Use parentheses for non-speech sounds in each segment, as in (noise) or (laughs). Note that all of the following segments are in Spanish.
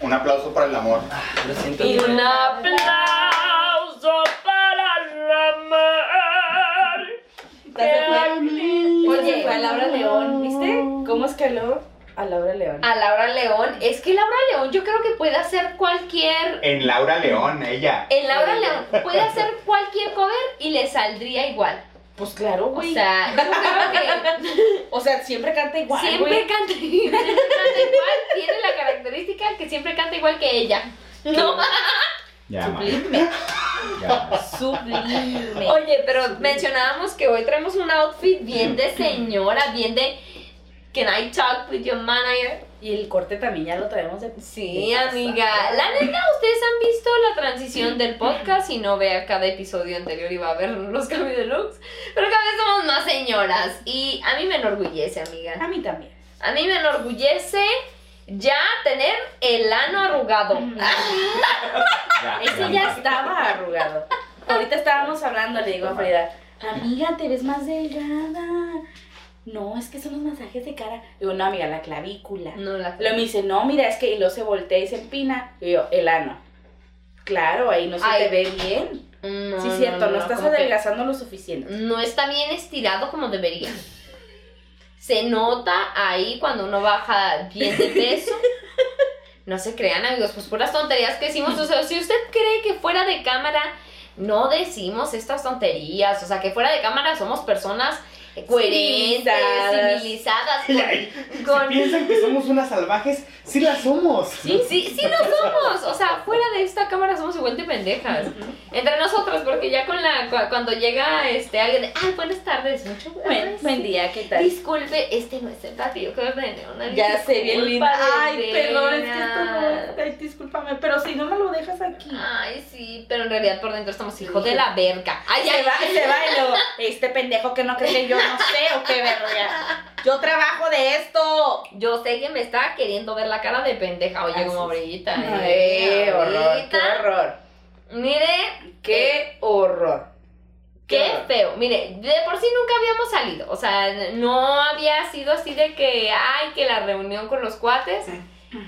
Un aplauso para el amor. Lo siento. Y un aplauso para el amor. Oye, fue a Laura León, ¿viste? ¿Cómo escaló a Laura León? A Laura León, es que Laura León yo creo que puede hacer cualquier En Laura León, ella. En Laura León puede hacer cualquier cover y le saldría igual. Pues claro, O güey. sea, yo creo que (laughs) O sea, siempre canta igual, siempre canta, siempre canta igual, tiene la característica que siempre canta igual que ella. No. Ya. Sublime. Ya. Sublime. Oye, pero mencionábamos que hoy traemos un outfit bien de señora, bien de Can I talk with your manager? Y el corte también ya lo traemos de... Sí, de amiga. La neta, ustedes han visto la transición del podcast y no vea cada episodio anterior y va a ver los cambios de looks. Pero cada vez somos más señoras y a mí me enorgullece, amiga. A mí también. A mí me enorgullece ya tener el ano arrugado. (laughs) Ya, Ese ya, estaba arrugado. Ahorita estábamos hablando, le digo a Frida, amiga, te ves más delgada. No, es que son los masajes de cara. Digo, no, amiga, la clavícula. No la Luego me dice, no, mira, es que y luego se voltea y se empina. Y yo, el ano. Claro, ahí no se Ay. te ve bien. No, sí, cierto, no, estás que adelgazando lo suficiente. No está bien estirado como debería. Se nota ahí cuando uno baja bien de peso. No se crean, amigos, pues puras tonterías que decimos. O sea, si usted cree que fuera de cámara no decimos estas tonterías, o sea, que fuera de cámara somos personas coherentes, Civilizadas. civilizadas, Ay, con, Si piensan que somos unas salvajes, sí las somos. Sí, sí, sí lo somos. O sea, fuera de esta cámara somos igual de pendejas. Entre nosotros, porque ya con la cu- cuando llega este alguien, de, ay, buenas tardes, mucho Buen, buen día, ¿qué tal? Disculpe, este no es el platillo que. Una Ya sé, bien de Ay, perdón, es que esto no. Ay, discúlpame, pero si no me lo dejas aquí. Ay, sí, pero en realidad por dentro estamos hijos de la verga. Ay, se ay, va, se va y luego, (laughs) este pendejo que no cree que yo no sé o qué verga. Yo trabajo de esto. Yo sé que me está queriendo ver la cara de pendeja. Oye, como. Ay, eh, horror, qué horror. Mire, Qué horror. Qué horror. feo. Mire, de por sí nunca habíamos salido. O sea, no había sido así de que, ay, que la reunión con los cuates.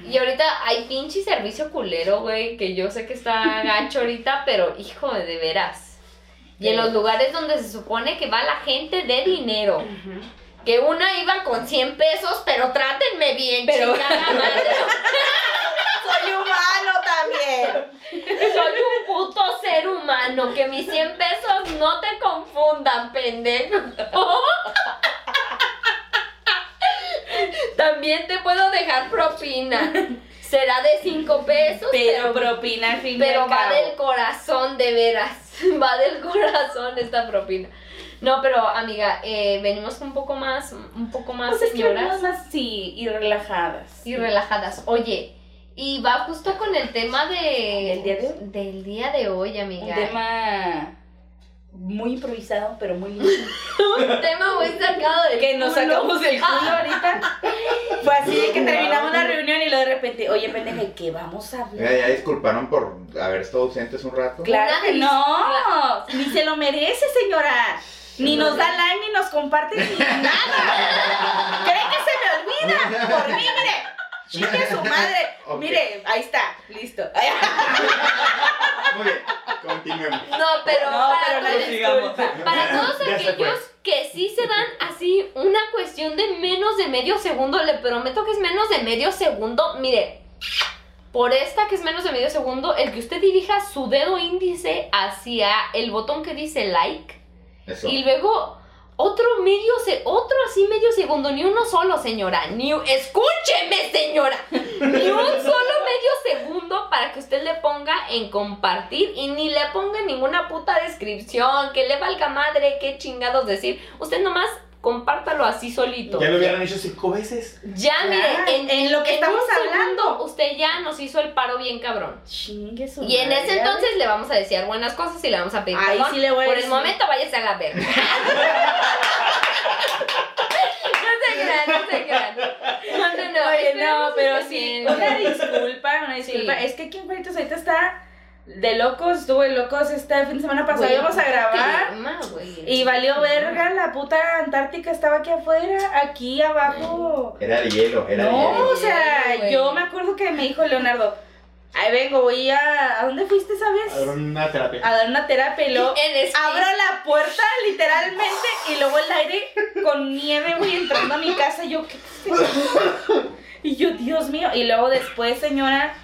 Y ahorita hay pinche servicio culero, güey, que yo sé que está (laughs) gacho ahorita, pero hijo de veras. Y en los lugares donde se supone que va la gente de dinero. Que una iba con 100 pesos, pero trátenme bien, Pero- chingada (laughs) madre. Soy humano también. Soy un puto ser humano, que mis 100 pesos no te confundan, pendejo. También te puedo dejar propina. Será de 5 pesos, Pero pero, propina al fin y pero al va cabo. del corazón, de veras. (laughs) Va del corazón esta propina. No, pero amiga, eh, venimos un poco más, un poco más Pues es que señoras más, sí, y relajadas. y relajadas. Oye, y va justo con el tema de, ¿Del día de hoy? del día de hoy, Un amiga. tema muy improvisado, pero muy lindo. (laughs) Un tema muy sacado del que nos sacamos el culo ahorita. Fue así de que terminamos la reunión y luego de repente, oye, pendeja, ¿y qué vamos a hablar? Ya, ya disculparon por haber estado ausentes un rato. Claro que no, ni se lo merece, señora. Ni nos da like, ni nos comparte, ni nada. ¿Cree que se me olvida? Por mí, mire. Chingue su (laughs) madre. Ok. Mire, ahí está, listo. (laughs) Muy bien, continuemos. No, pero No, para, pero sigamos. para todos aquellos que sí se dan así una cuestión de menos de medio segundo, le prometo que es menos de medio segundo. Mire, por esta que es menos de medio segundo, el que usted dirija su dedo índice hacia el botón que dice like Eso. y luego otro medio se otro así medio segundo, ni uno solo, señora, ni escúcheme, señora, ni un (laughs) solo medio segundo para que usted le ponga en compartir y ni le ponga ninguna puta descripción, que le valga madre, qué chingados decir. Usted nomás así solito. Ya lo hubieran hecho cinco veces. Ya, Ya, mire, en, en lo que en estamos un segundo, hablando. usted ya nos hizo el paro bien cabrón. Chingue su Y en ese entonces le vamos a decir buenas cosas y le vamos a pedir Ahí perdón. sí le voy a Por decir. el momento váyase a la verga. (laughs) no se crean, no se crean. No, no, no. Oye, no, pero sí, una disculpa, una disculpa. Sí. Es que aquí en ahorita está de locos, estuve de locos este fin de semana pasado, íbamos a grabar. clima. Y valió verga, la puta Antártica estaba aquí afuera, aquí abajo. Era de hielo, era de No, hielo. o sea, yo me acuerdo que me dijo Leonardo, ahí vengo, voy a... ¿A dónde fuiste, sabes? A ver, una terapia. A dar una terapia y luego abro la puerta literalmente y luego el aire con nieve, güey, entrando a mi casa. Y yo, ¿qué es esto? Y yo, Dios mío. Y luego después, señora,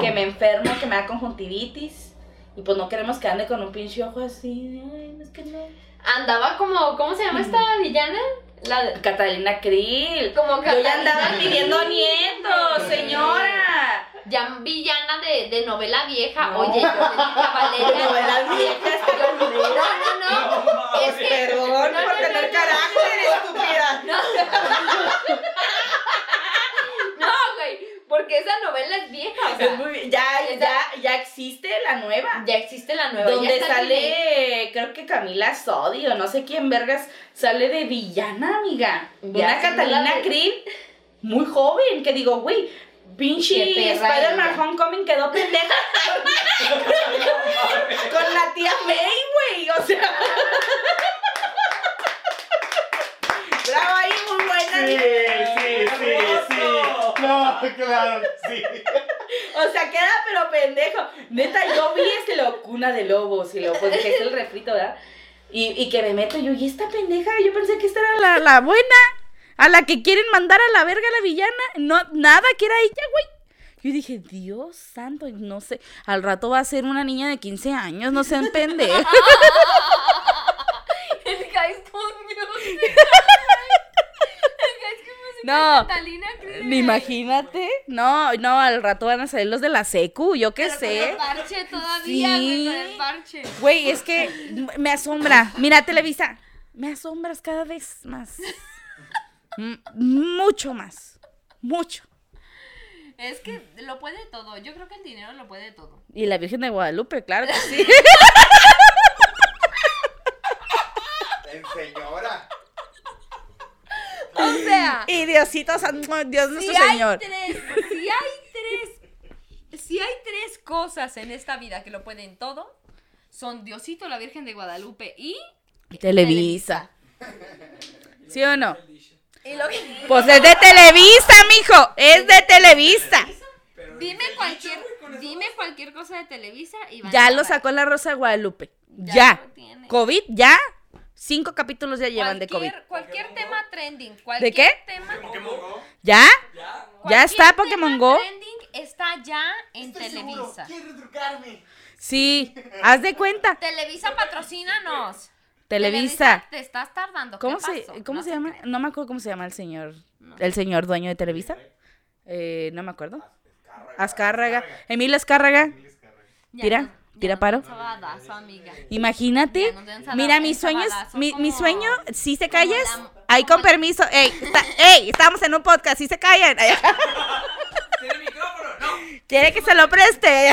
que me enfermo, que me da conjuntivitis. Y pues no queremos que ande con un pinche ojo así. Ay, no es que no. Andaba como, ¿cómo se llama esta villana? La de- Catalina Krill. como Yo ya andaba Krill. pidiendo nietos, señora. Ya villana de, de novela vieja. No. Oye, yo le dije a (laughs) Valeria. Novela vieja, esta No, no, no. Es que. Perdón no, no, por no, tener no, carácter, estúpida. No. (laughs) Porque esa novela es vieja. O Es sea, muy. Ya, ya, ya existe la nueva. ya existe la nueva. Donde el sale, creo que Camila Sodi o no sé quién vergas, sale de villana, amiga. Ya, una sí, Catalina de- Krill muy joven, que digo, güey, pinche Spider-Man. Homecoming quedó pendeja. (laughs) Con la tía May, güey, o sea. (laughs) Bravo ahí, muy buena. Sí, (laughs) claro, sí. O sea, queda pero pendejo. Neta, yo vi este lo cuna de lobos y luego pues dije, es el refrito, ¿verdad? Y, y que me meto yo, y esta pendeja, yo pensé que esta era la, la buena, a la que quieren mandar a la verga a la villana. No, nada que era ella, güey. Yo dije, Dios santo, no sé, al rato va a ser una niña de 15 años, no sean pendejos. (laughs) El High School Music. El High School Music No. Catalina Krill. Imagínate. No, no, al rato van a salir los de la secu, yo qué Pero sé. Con el parche todavía, güey, con el Sí. parche. Güey, es que me asombra. Mira, Televisa. Me asombras cada vez más. (laughs) M- mucho más. Mucho. Es que lo puede todo. Yo creo que el dinero lo puede todo. Y la Virgen de Guadalupe, claro que sí. (laughs) En señora. O sea, Y Diosito Santo, Dios nuestro si hay Señor. tres, si hay tres, si hay tres cosas en esta vida que lo pueden todo, son Diosito, la Virgen de Guadalupe y Televisa. ¿Sí o no? Y lo que- Pues es de Televisa, mijo. Es de Televisa. dime cualquier, dime cualquier cosa de Televisa y van Ya a lo sacó la Rosa de Guadalupe. Ya. COVID, ya. Cinco capítulos ya llevan de COVID. Cualquier, tema trending, cualquier qué? tema, ¿Ya? ¿Ya cualquier está tema Pokémon Go? trending está ya en Televisa. Retrucarme. Sí. Haz de cuenta. Televisa patrocínanos. Televisa. Te estás tardando. ¿Cómo ¿Qué se, pasó? cómo No se se llama? No me acuerdo cómo se llama el señor. El señor dueño de Televisa. Eh, no me acuerdo. Azcárraga. Emilio Azcárraga. Ya Tira, paro. Imagínate. Mira, mis sueños, mi, mi sueño, si se calles, ahí con permiso. Ey, está- ey, estamos en un podcast, si se callan. (laughs) ¿Tiene micrófono? No. Quiere que se lo preste.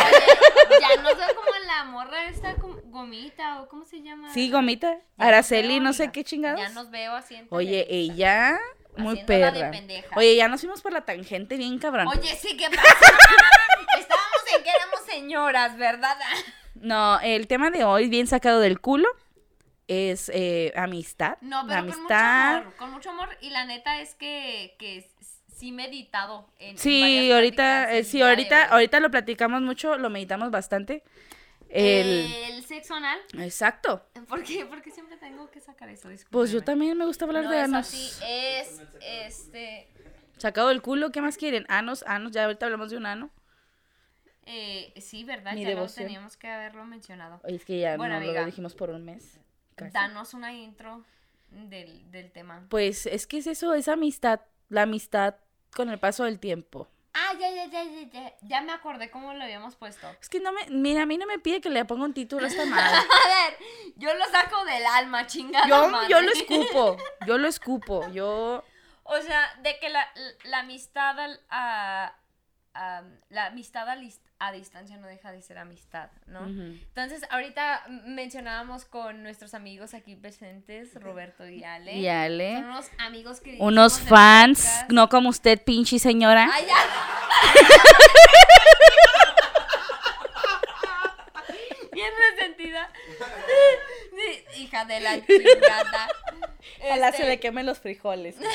Ya no sé como la morra esta como gomita o cómo se llama. Sí, gomita. Araceli, no sé qué chingados. Ya nos veo así Oye, ella, muy perra. Oye, ya nos fuimos por la tangente bien cabrón. Oye, sí, ¿qué pasa? (laughs) Estábamos en que éramos señoras, ¿verdad? (laughs) No, el tema de hoy, bien sacado del culo, es eh, amistad. No, pero con mucho amistad. amor, con mucho amor. Y la neta es que, que sí meditado en Sí, ahorita, eh, el sí, ahorita, ahorita lo platicamos mucho, lo meditamos bastante. El, El sexo anal. exacto. ¿Por qué? Porque siempre tengo que sacar eso, Pues yo también me gusta hablar no de anos. así, es este Sacado del culo, ¿qué más quieren? Anos, anos, ya ahorita hablamos de un ano. Eh, sí, ¿verdad? Mi ya lo devoción. teníamos que haberlo mencionado. Oye, es que ya Bueno, no lo dijimos por un mes. casi. Danos una intro del, del tema. Pues es que es eso, es amistad, la amistad con el paso del tiempo. Ah, ya, ya, ya, ya, ya. Ya me acordé cómo lo habíamos puesto. Es que no me, mira, a mí no me pide que le ponga un título a esta (laughs) madre. A ver, yo lo saco del alma, chingada Yo, madre. yo lo escupo, yo lo escupo, yo... (laughs) O sea, de que la, la amistad al- a, a- la amistad a, lis- a distancia no deja de ser amistad, ¿no? Entonces, ahorita mencionábamos con nuestros amigos aquí presentes, Roberto y Ale. Y Ale. Son unos amigos que... Unos fans, no como usted, pinche señora. Ay, ya. (laughs) Bien resentida. Hija de la (laughs) chingada. Este... Se le quemen los frijoles. (laughs)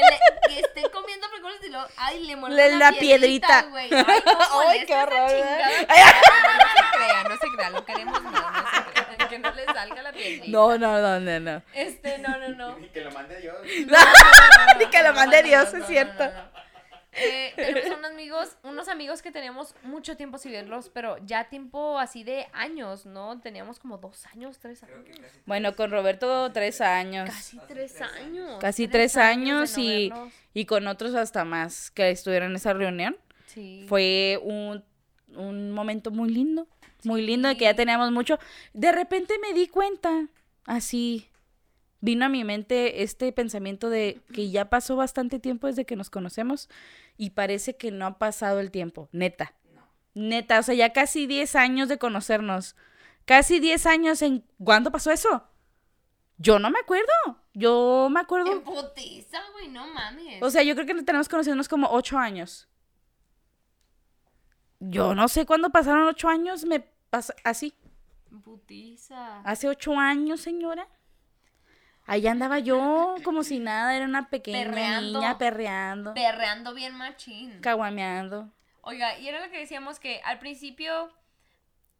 que, le- que estén comiendo frijoles y luego, ay, le Le- una la piedrita. güey. Ay, no, Ay, qué horror. No se crea, no se crea, lo queremos no, no se crea, que no le salga la piedrita. No, no, no, no, no. Este, no, no, no. Y que lo mande Dios. Ni que lo mande no, Dios, no, es no, cierto. Eh, tenemos (laughs) unos amigos, unos amigos que teníamos mucho tiempo sin verlos, pero ya tiempo así de años, ¿no? Teníamos como dos años, tres años. Bueno, con Roberto tres años. Casi tres años. Casi tres años no y, y con otros hasta más que estuvieron en esa reunión. Sí. Fue un, un momento muy lindo, muy lindo de que ya teníamos mucho. De repente me di cuenta, así, vino a mi mente este pensamiento de que ya pasó bastante tiempo desde que nos conocemos y parece que no ha pasado el tiempo, neta. Neta, o sea, ya casi 10 años de conocernos. Casi 10 años en... ¿Cuándo pasó eso? Yo no me acuerdo. Yo me acuerdo... En putiza, güey, no mames. O sea, yo creo que tenemos conociéndonos como ocho años. Yo no sé cuándo pasaron ocho años, me pasa así. En putiza. Hace ocho años, señora. Ahí andaba yo como si nada, era una pequeña Perreando. niña perreando, Perreando bien machín. caguameando. Oiga, y era lo que decíamos que al principio,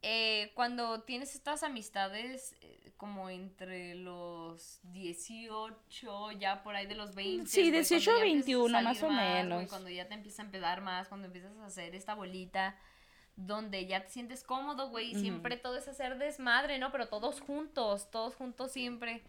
eh, cuando tienes estas amistades eh, como entre los 18, ya por ahí de los 20. Sí, güey, 18 cuando a ya empiezas 21 salir más o menos. cuando ya te empieza a empedar más, cuando empiezas a hacer esta bolita donde ya te sientes cómodo, güey, y siempre todo es hacer desmadre, ¿no? Pero todos juntos, todos juntos siempre.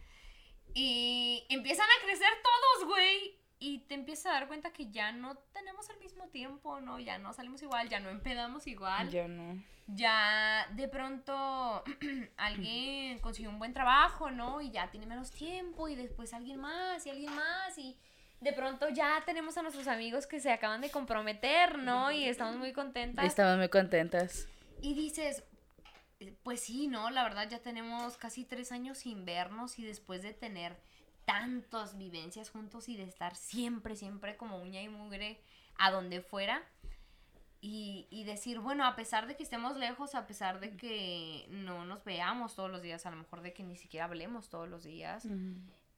Y empiezan a crecer todos, güey. Y te empiezas a dar cuenta que ya no tenemos el mismo tiempo, ¿no? Ya no salimos igual, ya no empedamos igual. Yo no. Ya de pronto (clears throat) alguien consiguió un buen trabajo, ¿no? Y ya tiene menos tiempo y después alguien más y alguien más y de pronto ya tenemos a nuestros amigos que se acaban de comprometer, ¿no? Y estamos muy contentas. Estamos muy contentas. Y dices, pues sí, ¿no? La verdad ya tenemos casi tres años sin vernos y después de tener tantas vivencias juntos y de estar siempre, siempre como uña y mugre a donde fuera. Y, y decir, bueno, a pesar de que estemos lejos, a pesar de que no nos veamos todos los días, a lo mejor de que ni siquiera hablemos todos los días,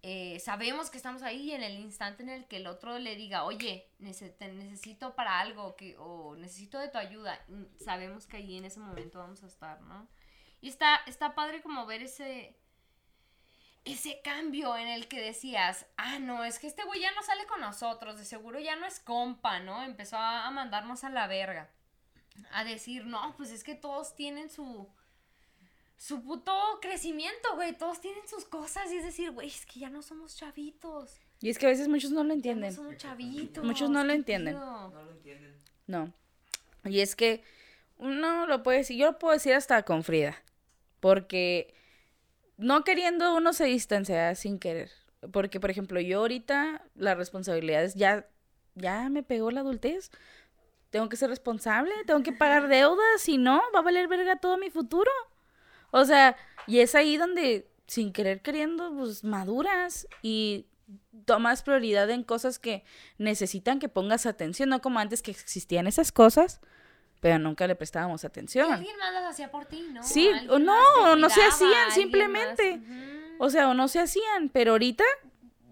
eh, sabemos que estamos ahí en el instante en el que el otro le diga, oye, te necesito para algo que, o necesito de tu ayuda, mm, sabemos que ahí en ese momento vamos a estar, ¿no? Y está, está padre como ver ese, ese cambio en el que decías, ah, no, es que este güey ya no sale con nosotros, de seguro ya no es compa, ¿no? Empezó a mandarnos a la verga. A decir, no, pues es que todos tienen su, su puto crecimiento, güey. Todos tienen sus cosas. Y es decir, güey, es que ya no somos chavitos. Y es que a veces muchos no lo Ya no entienden. somos chavitos. Muchos no lo ¿qué entienden. No lo entienden. No. Y es que uno lo puede decir, yo lo puedo decir hasta con Frida. Porque no queriendo uno se distancia sin querer. Porque, por ejemplo, yo ahorita las responsabilidades ya, ya me pegó la adultez. Tengo que ser responsable, tengo que pagar (laughs) deudas, si no, va a valer verga todo mi futuro. O sea, y es ahí donde, sin querer queriendo, pues maduras y tomas prioridad en cosas que necesitan que pongas atención, no como antes que existían esas cosas, pero nunca le prestábamos Y atención. alguien más las hacía por ti, ¿no? Sí, o no, no se hacían, simplemente. más-. O sea, o no se hacían, pero ahorita,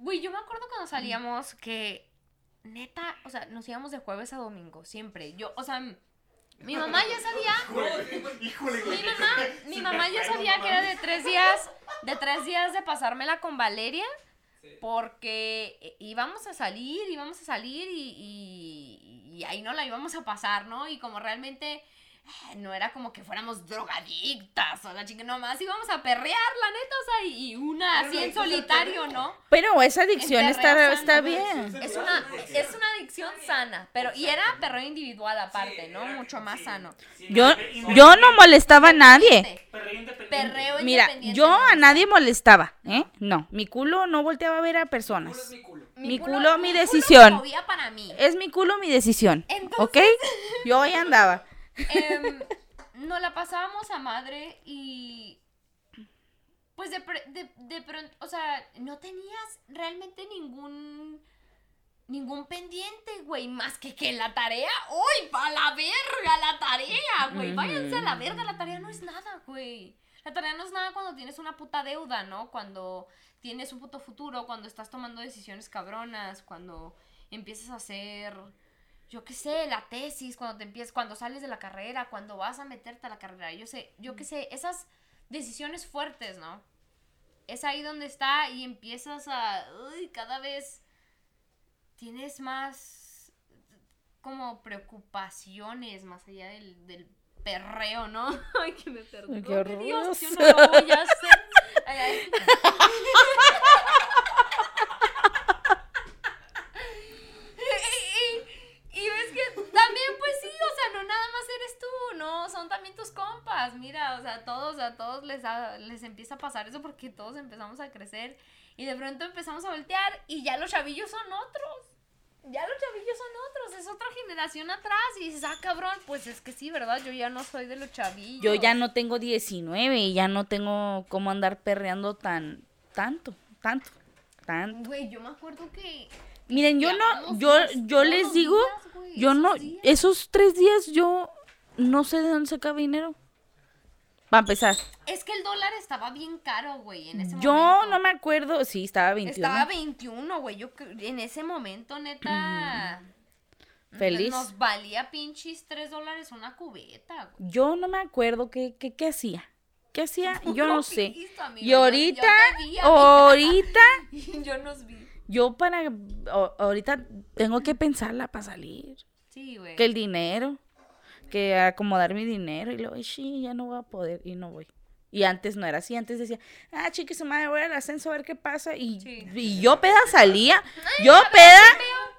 Güey, yo me acuerdo cuando salíamos que neta, o sea, nos íbamos de jueves a domingo, siempre. Yo, o sea, mi mamá ya sabía, Híjole, mi mamá, mi mamá ya sabía que era de tres días, de tres días de pasármela con Valeria, porque íbamos a salir, íbamos a salir y, y, y ahí no la íbamos a pasar, ¿no? Y como realmente no era como que fuéramos drogadictas o la chica, nomás íbamos a perrear, la neta, o sea, y una así en solitario, ¿no? pero esa adicción está, está bien. Es una, es una adicción sana, pero y era perreo individual aparte, ¿no? Mucho más sano. Yo, yo no molestaba a nadie. Perreo independiente. Perreo Mira, yo a nadie molestaba, ¿eh? No, mi culo no volteaba a ver a Culo es personas. mi culo. mi culo, mi culo decisión. Es mi culo, mi decisión. Entonces- ¿Ok? (laughs) Yo ahí andaba. Em, nos la pasábamos a madre y pues de, de, de pronto, o sea, no tenías realmente ningún ningún pendiente, güey, más que que la tarea, uy, pa la verga la tarea, güey, váyanse a la verga, la tarea no es nada, güey. La tarea no es nada cuando tienes una puta deuda, ¿no? Cuando tienes un puto futuro, cuando estás tomando decisiones cabronas, cuando empiezas a hacer, yo qué sé, la tesis, cuando te empiezas, cuando sales de la carrera, cuando vas a meterte a la carrera, yo sé, yo qué sé, esas decisiones fuertes, ¿no? Es ahí donde está y empiezas a, uy, cada vez tienes más como preocupaciones más allá del, del perreo, ¿no? (laughs) Ay, que me perdí. Qué Dios, yo no lo voy a hacer. Ay, ay. (laughs) Y, y- y ves que también, pues sí, o sea, no nada más eres tú, no, son también mira, o sea, todos, a todos les, da- les empieza a pasar eso porque todos empezamos a crecer y de pronto empezamos a voltear y ya los chavillos son otros. Ya los chavillos son otros, es otra generación atrás y dices, ah, cabrón, pues es que sí, ¿verdad? Yo ya no soy de los chavillos. Yo ya no tengo 19 y ya no tengo cómo andar perreando tan, tanto, tanto, tanto. Güey, yo me acuerdo que... Miren, yo no, yo, yo les digo, días, güey, yo no, esos días. esos tres días yo no sé de dónde sacaba dinero. Para empezar, Es que el dólar estaba bien caro, güey, en ese yo momento. no me acuerdo, sí, estaba 21. Estaba 21, güey. Yo en ese momento, neta. (clears throat) Feliz. Nos valía pinches 3 dólares una cubeta, güey. Yo no me acuerdo qué, qué, qué hacía. ¿Qué hacía? (laughs) Yo no sé. Amigo, Y ahorita, yo vi, ahorita, (laughs) yo nos vi. yo para, o- ahorita tengo que pensarla para salir. Sí, güey. Que el dinero, que acomodar mi dinero. Y luego, "Ay, sí, ya no voy a poder y no voy. Y antes no era así, antes decía, ah, chiqui, su madre, voy al ascenso a ver qué pasa. Y, Sí. y yo peda salía, (laughs) yo peda,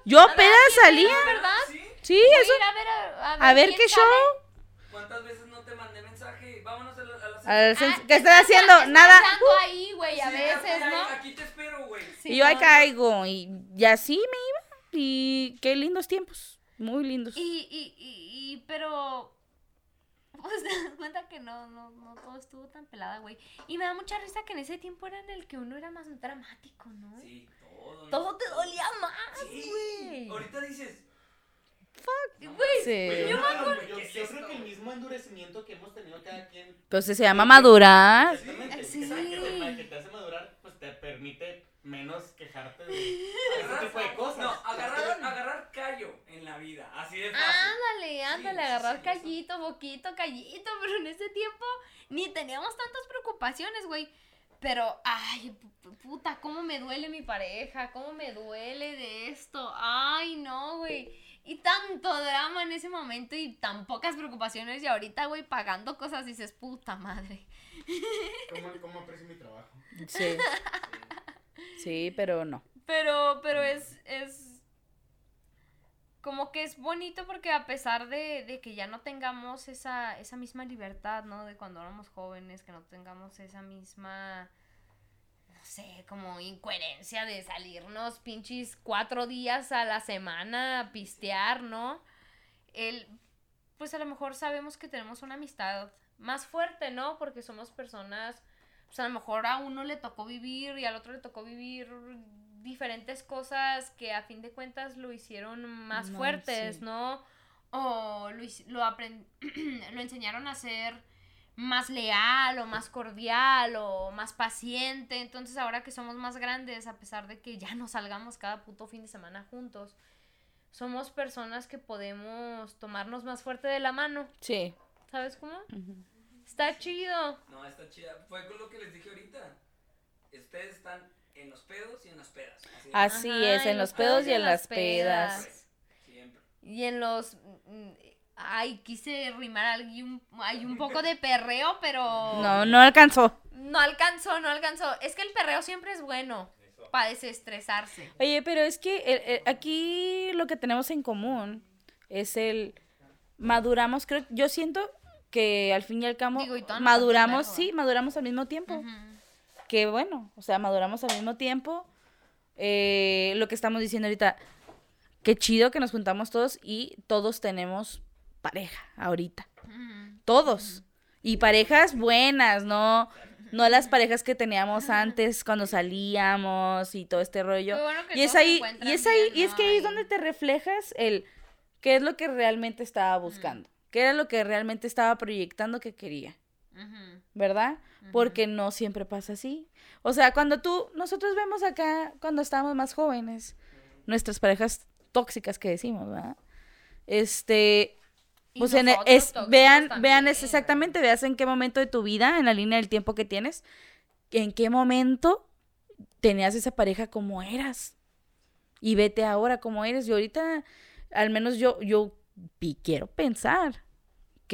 yo peda salía. ¿Verdad? ¿Sí? Sí, a eso, a ver, a, a ver quién qué sale. show. ¿Cuántas veces no te mandé mensaje? Vámonos a la, a la Al Ah, ascenso- ¿Qué estás haciendo? estás Nada. pensando ahí, güey, a Sí, veces, ¿no? Aquí te espero, güey. Y yo ahí no. caigo. Y, y así me iba. Y qué lindos tiempos. Muy lindos. Y, y, y, y, pero. Pues (laughs) te das cuenta que no, no, no todo estuvo tan pelada, güey. Y me da mucha risa que en ese tiempo era en el que uno era más dramático, ¿no? Sí, todo. ¿no? Todo te dolía más, Sí. güey. Ahorita dices. Güey, Sí. Yo, acuerdo. yo, creo que el mismo endurecimiento que hemos tenido cada quien. Entonces se llama madurar. Exactamente. Sí. Te, que te hace madurar, pues te permite menos quejarte de (laughs) ese tipo de cosas. No, agarrar, agarrar callo en la vida. Así de fácil. Ándale, ándale, sí, agarrar sí, eso. callito, boquito, callito, (laughs) pero en ese tiempo ni teníamos tantas preocupaciones, güey. Pero, ay, pu- puta, cómo me duele mi pareja, cómo me duele de esto. Ay, no, güey. Y tanto drama en ese momento y tan pocas preocupaciones. Y ahorita, güey, pagando cosas, dices, puta madre. ¿Cómo, cómo aprecio mi trabajo? Sí. Sí, pero no. Pero, pero es, es como que es bonito porque a pesar de, de que ya no tengamos esa, esa misma libertad, ¿no? De cuando éramos jóvenes, que no tengamos esa misma, no sé, como incoherencia de salirnos pinches cuatro días a la semana a pistear, ¿no? El, pues a lo mejor sabemos que tenemos una amistad más fuerte, ¿no? Porque somos personas pues a lo mejor a uno le tocó vivir y al otro le tocó vivir diferentes cosas que a fin de cuentas lo hicieron más No, fuertes, sí. ¿no? O lo, lo, aprend- (clears throat) lo enseñaron a ser más leal o más cordial o más paciente. Entonces ahora que somos más grandes, a pesar de que ya no salgamos cada puto fin de semana juntos, somos personas que podemos tomarnos más fuerte de la mano. Sí. ¿Sabes cómo? Está chido. No, está chida. Fue con lo que les dije ahorita. Ustedes están en los pedos y en las pedas. Así de Así Ajá, es, en los pedos y en las pedas. fácil. Siempre. Y en los... mm, Ay, quise rimar ahí un, hay un poco de perreo, pero... No, no alcanzó. No alcanzó, no alcanzó. Es que el perreo siempre es bueno para desestresarse. Oye, pero es que eh, eh, aquí lo que tenemos en común es el maduramos, creo, yo siento que al fin y al cabo Digo, y maduramos, sí, maduramos al mismo tiempo. Que bueno, o sea, maduramos al mismo tiempo. Eh, lo que estamos diciendo ahorita, qué chido que nos juntamos todos y todos tenemos pareja ahorita. Todos. Y parejas buenas, no, no las parejas que teníamos antes cuando salíamos y todo este rollo. Bueno Y es ahí, y es ahí, bien, y es que ahí es donde te reflejas el qué es lo que realmente estaba buscando, qué era lo que realmente estaba proyectando que quería. ¿verdad? Porque no siempre pasa así. O sea, cuando tú, nosotros vemos acá, cuando estábamos más jóvenes, nuestras parejas tóxicas que decimos, ¿verdad? Este, pues en, nosotros es, vean, también, vean es exactamente, veas en qué momento de tu vida, en la línea del tiempo que tienes, en qué momento tenías esa pareja como eras. Y vete ahora como eres. Y ahorita, al menos yo, yo quiero pensar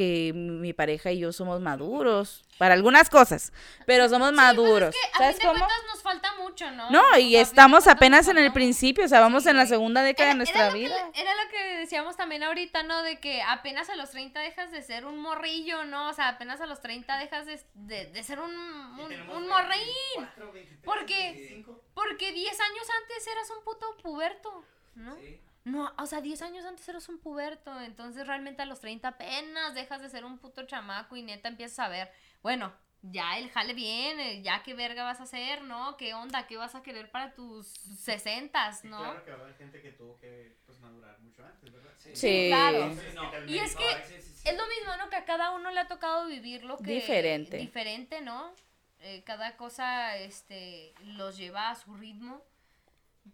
que mi pareja y yo somos maduros para algunas cosas, pero somos maduros. Que a ¿Sabes fin de cómo? cuentas nos falta mucho, ¿no? No, O y estamos apenas en el principio, o sea, vamos Sí, en la segunda década de nuestra era vida. Que, era lo que decíamos también ahorita, ¿no? De que apenas a los 30 dejas de ser un morrillo, ¿no? O sea, apenas a los 30 dejas de, de- de ser un, un, un morrín. 24, 23, Porque- 25. Porque 10 años antes eras un puto puberto, ¿no? Sí. No, o sea, 10 años antes eras un puberto, entonces realmente a los 30 apenas dejas de ser un puto chamaco y neta empiezas a ver, bueno, ya el jale viene, ya qué verga vas a hacer, ¿no? ¿Qué onda? ¿Qué vas a querer para tus 60, Sí, no? Claro que va a haber gente que tuvo que pues, madurar mucho antes, ¿verdad? Sí. claro. Entonces, No. quita el Y es que- Sí, sí, sí. Es lo mismo, ¿no? Que a cada uno le ha tocado vivir lo que... Diferente. Diferente, ¿no? Eh, cada cosa, este, los lleva a su ritmo.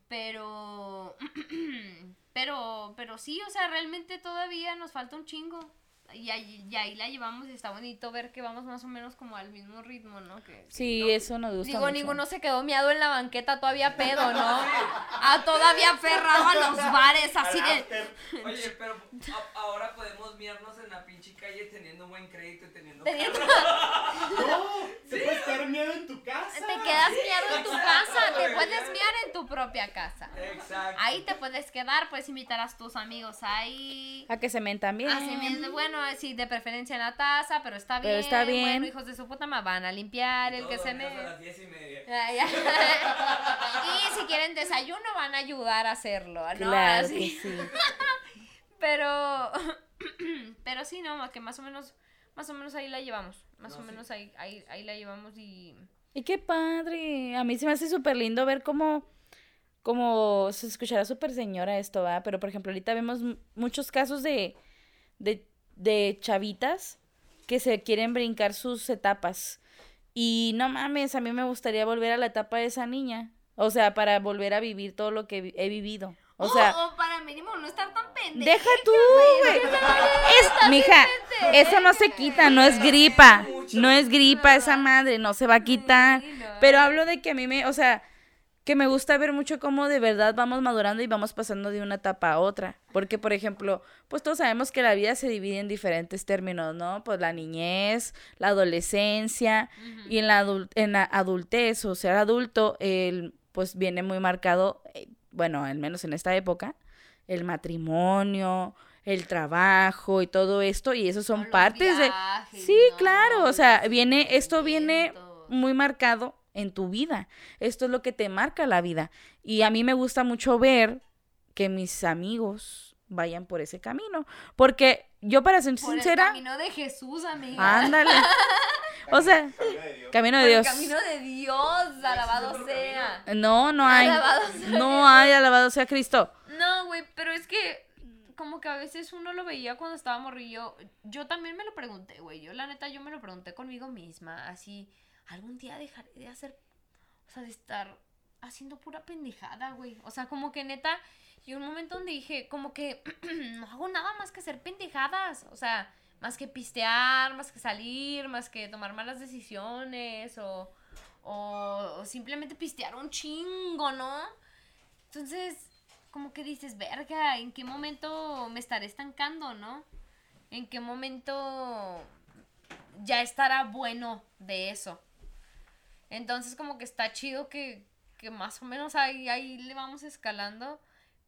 Pero... (clears throat) pero, pero sí, o sea, realmente todavía nos falta un chingo. Y ahí, y ahí la llevamos y está bonito ver que vamos más o menos como al mismo ritmo, ¿no? Que, Sí, no- eso nos gusta Digo, mucho. ninguno se quedó miado en la banqueta todavía pedo, ¿no? Ah, todavía aferrado a los bares, así de... (laughs) Oye, pero a- ahora podemos mirarnos en la pinche calle teniendo un buen crédito y teniendo Teniendo- carro. (laughs) No, (laughs) te puedes quedar miedo en tu casa. Te quedas miado en tu casa, te puedes miar en tu propia casa. Exacto. Ahí te puedes quedar, puedes invitar a tus amigos ahí. A que se men también. Así mismo, bueno, sí, de preferencia en la taza, pero está bien. Pero está bien. Bueno, hijos de su puta madre, van a limpiar el Todos que se me... dormidos a las diez y media. Ay, ay. (laughs) y si quieren desayuno, van a ayudar a hacerlo, ¿no? Claro Así. que sí. (laughs) Pero, (clears throat) pero sí, no, que más o menos, más o menos ahí la llevamos. Más No, o sí. menos ahí, ahí, ahí la llevamos y... Y qué padre. A mí se me hace súper lindo ver cómo, cómo se escuchará súper señora esto, ¿va? Pero, por ejemplo, ahorita vemos muchos casos de, de, de chavitas que se quieren brincar sus etapas. Y no mames, a mí me gustaría volver a la etapa de esa niña. O sea, para volver a vivir todo lo que he vivido. O sea, o Oh, para mínimo no estar tan pendeja. deja tú, güey. Es, mija, eso no se quita, no es gripa. No es gripa esa madre, no se va a quitar. Pero hablo de que a mí me, o sea, que me gusta ver mucho cómo de verdad vamos madurando y vamos pasando de una etapa a otra. Porque, por ejemplo, pues todos sabemos que la vida se divide en diferentes términos, ¿no? Pues la niñez, la adolescencia y en la, en la adultez o ser adulto, el, pues viene muy marcado, eh, bueno, al menos en esta época, el matrimonio, el trabajo y todo esto, y eso son partes de... Sí, ¿no? claro, o sea, viene, esto viene muy marcado en tu vida. Esto es lo que te marca la vida. Y a mí me gusta mucho ver que mis amigos vayan por ese camino. Porque yo, para ser Por el sincera, camino de Jesús, amiga. ándale. (laughs) O sea, Camino de Dios. camino de Dios. camino de Dios, alabado sea. No, no hay. Alabado sea No hay, alabado sea Cristo. No, güey, pero es que como que a veces uno lo veía cuando estaba morrillo. Yo también me lo pregunté, güey. Yo la neta yo me lo pregunté conmigo misma, así algún día dejaré de hacer o sea, de estar haciendo pura pendejada, güey. O sea, como que neta y un momento donde dije, como que (clears throat) no hago nada más que hacer pendejadas, o sea, más que pistear, más que salir, más que tomar malas decisiones o o, o simplemente pistear un chingo, ¿no? Entonces, como que dices, verga, ¿en qué momento me estaré estancando, no? ¿En qué momento ya estará bueno de eso? Entonces, como que está chido que, que más o menos ahí, ahí le vamos escalando.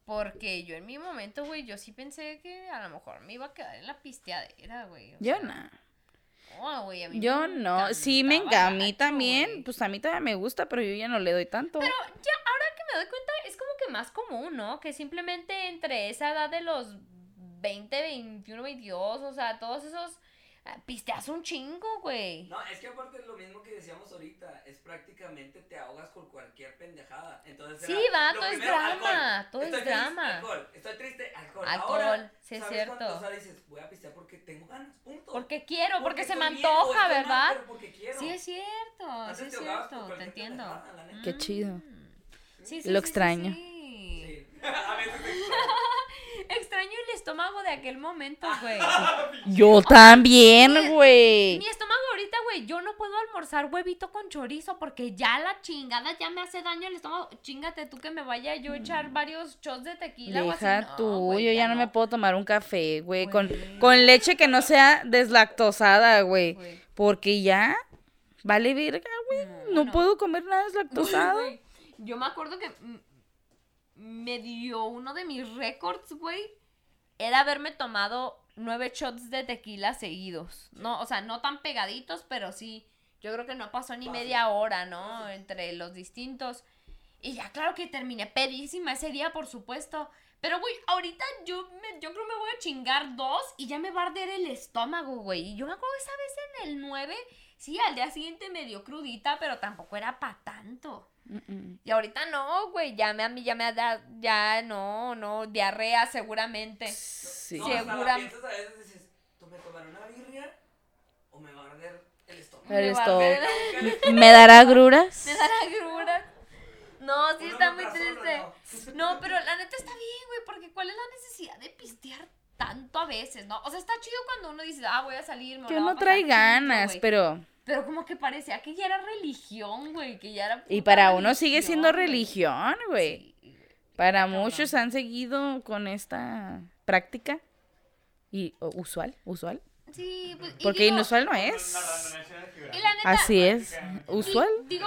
Porque yo en mi momento, güey, yo sí pensé que a lo mejor me iba a quedar en la pisteadera, güey. Yo sea, no. güey, a mí Yo me no. Sí, me encantaba enga- a mí también. Pues a mí también me gusta, pero yo ya no le doy tanto. Pero ya, ahora que me doy cuenta, es como que más común, ¿no? Que simplemente entre esa edad de los 20, 21, 22, o sea, todos esos pisteas un chingo, güey. No, es que aparte lo mismo que decíamos ahorita, es prácticamente te ahogas con cualquier pendejada. Entonces Sí, era, va, todo es primero, drama, alcohol. todo es Estoy feliz, drama. alcohol. Estoy triste, alcohol. Alcohol, Ahora, sí es ¿sabes cierto. cuánto? O sea, dices, voy a pistear porque tengo ganas, punto. Porque quiero, porque, se me antoja, mal, ¿verdad? pero porque quiero. Sí, es cierto, Antes sí es te cierto, te entiendo. pendejada. Qué chido. Mm. Sí, sí, Lo extraño. sí. Sí. (laughs) A veces el estómago de aquel momento, güey. (laughs) Yo también, güey. Mi estómago ahorita, güey, yo no puedo almorzar huevito con chorizo porque ya la chingada ya me hace daño el estómago. Chingate tú que me vaya yo a echar varios shots de tequila o así. Deja No, tú, güey, yo ya no me puedo tomar un café, güey, con, con leche que no sea deslactosada, güey. Porque ya, vale verga, güey. No, no. puedo comer nada deslactosado. Yo me acuerdo que mm, me dio uno de mis récords, güey. Era haberme tomado nueve shots de tequila seguidos. No, o sea, no tan pegaditos, pero sí. Yo creo que no pasó ni media hora, ¿no? Entre los distintos. Y ya, claro que terminé pedísima ese día, por supuesto. Pero, güey, ahorita yo, me, yo creo me voy a chingar dos y ya me va a arder el estómago, güey. Y yo me acuerdo esa vez en el 9, sí, al día siguiente me dio crudita, pero tampoco era para tanto. Mm-mm. Y ahorita no, güey, ya me, a mí ya me da, ya no, no, diarrea seguramente. Sí. No, a veces dices, ¿tú me tomaré una birria o me va a arder el estómago? El Me va a estómago. arder- ¿Me dará gruras? Me da la grura. No, sí Uno está muy triste. No, pero la neta está bien, güey, porque ¿cuál es la necesidad de pistear tanto a veces, no? O sea, está chido cuando uno dice, ah, voy a salir, me Que la voy a no trae ganas, pero... Pero como que parecía que ya era religión, güey, que ya era Y para uno sigue siendo religión, güey. Sí. Para muchos han seguido con esta práctica. Y o, usual, usual. Sí, pues, Porque digo- inusual no es. National Geographic. Y la neta, Así es. Usual. y digo.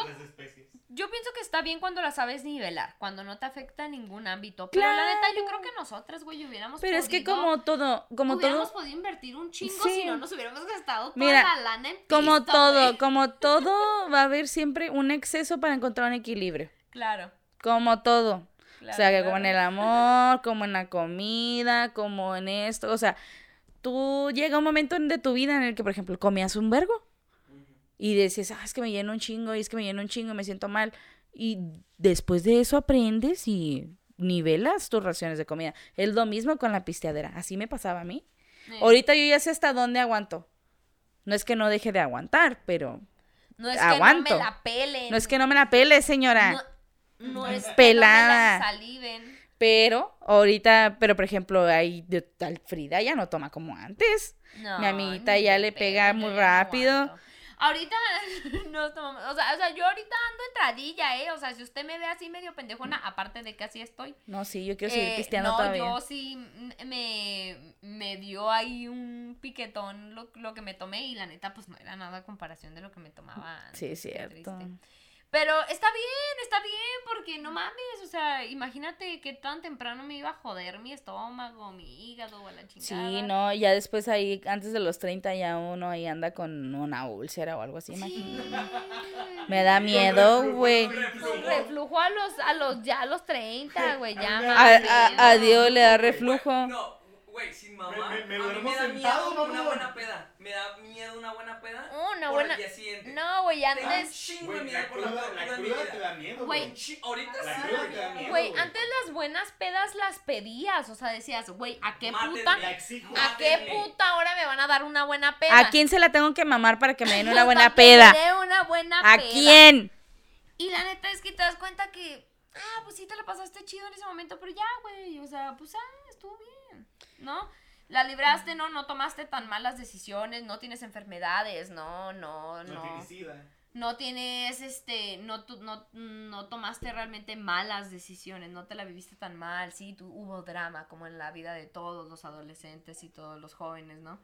Yo pienso que está bien cuando la sabes nivelar, cuando no te afecta en ningún ámbito. Pero la neta, yo creo que nosotras, güey, hubiéramos Pero es que como todo, como hubiéramos todo, podido invertir un chingo Sí. si no nos hubiéramos gastado toda Mira, la lana en como todo, güey. como todo, va a haber siempre un exceso para encontrar un equilibrio. Claro. Como todo. claro o sea, que claro. como en el amor, como en la comida, como en esto. O sea, tú llega un momento en- de tu vida en el que, por ejemplo, comías un vergo. Y decías, ah, es que me lleno un chingo, y es que me lleno un chingo, y me siento mal. Y después de eso aprendes y nivelas tus raciones de comida. Es lo mismo con la pisteadera. Así me pasaba a mí. Ahorita yo ya sé hasta dónde aguanto. No es que no deje de aguantar, pero no es aguanto. que no me la pelen. no es que no me la pele, señora. No, no es que Pelada. no me la ensaliven. Pero ahorita, pero por ejemplo, ahí de tal Frida ya no toma como antes. No, Mi amiguita ya le pega muy rápido. Ahorita (laughs) no tomamos, o sea, o sea, yo ahorita ando entradilla, ¿eh? O sea, si usted me ve así medio pendejona, aparte de que así estoy. No, sí, yo quiero seguir eh, pisteando no, todavía. yo sí me, me dio ahí un piquetón lo, lo que me tomé y la neta, pues no era nada a comparación de lo que me tomaba antes. Sí, cierto. Pero está bien, está bien, porque no mames, sea, imagínate que tan temprano me iba a joder mi estómago, mi hígado, a la chingada. Sí, no, ya después ahí, antes de los 30 ya uno ahí anda con una úlcera o algo así, imagínate. Me da miedo, güey. Con reflujo a los, a los, ya a los 30, güey, ya A- a- a Dios le da reflujo. No, güey, sin mamá. Me- me- me a mí duermo me da sentado, miedo una buena peda. Me da miedo una buena peda. Una por buena- el día siguiente. No, güey, Tengo un antes, chingo de Güey, miedo la por la la cruda te da miedo, Güey, Ahorita La sí cruda me te da miedo. güey, antes las buenas pedas las pedías, o sea, decías, güey, ¿a qué Mátenme. puta? Exijo. ¿A qué puta hora me van a dar una buena peda? ¿A quién se la tengo que mamar para que me den una buena peda? una buena ¿A peda. quién? Y la neta es que te das cuenta que, ah, pues sí te la pasaste chido en ese momento, pero ya, güey, o sea, pues ah, estuvo bien, ¿no? La libraste, no, no tomaste tan malas decisiones, no tienes enfermedades, no, no, No no. tiene sida. No tienes, este, no, tu- no, no tomaste realmente malas decisiones, no te la viviste tan mal, sí, tu- hubo drama como en la vida de todos los adolescentes y todos los jóvenes, ¿no?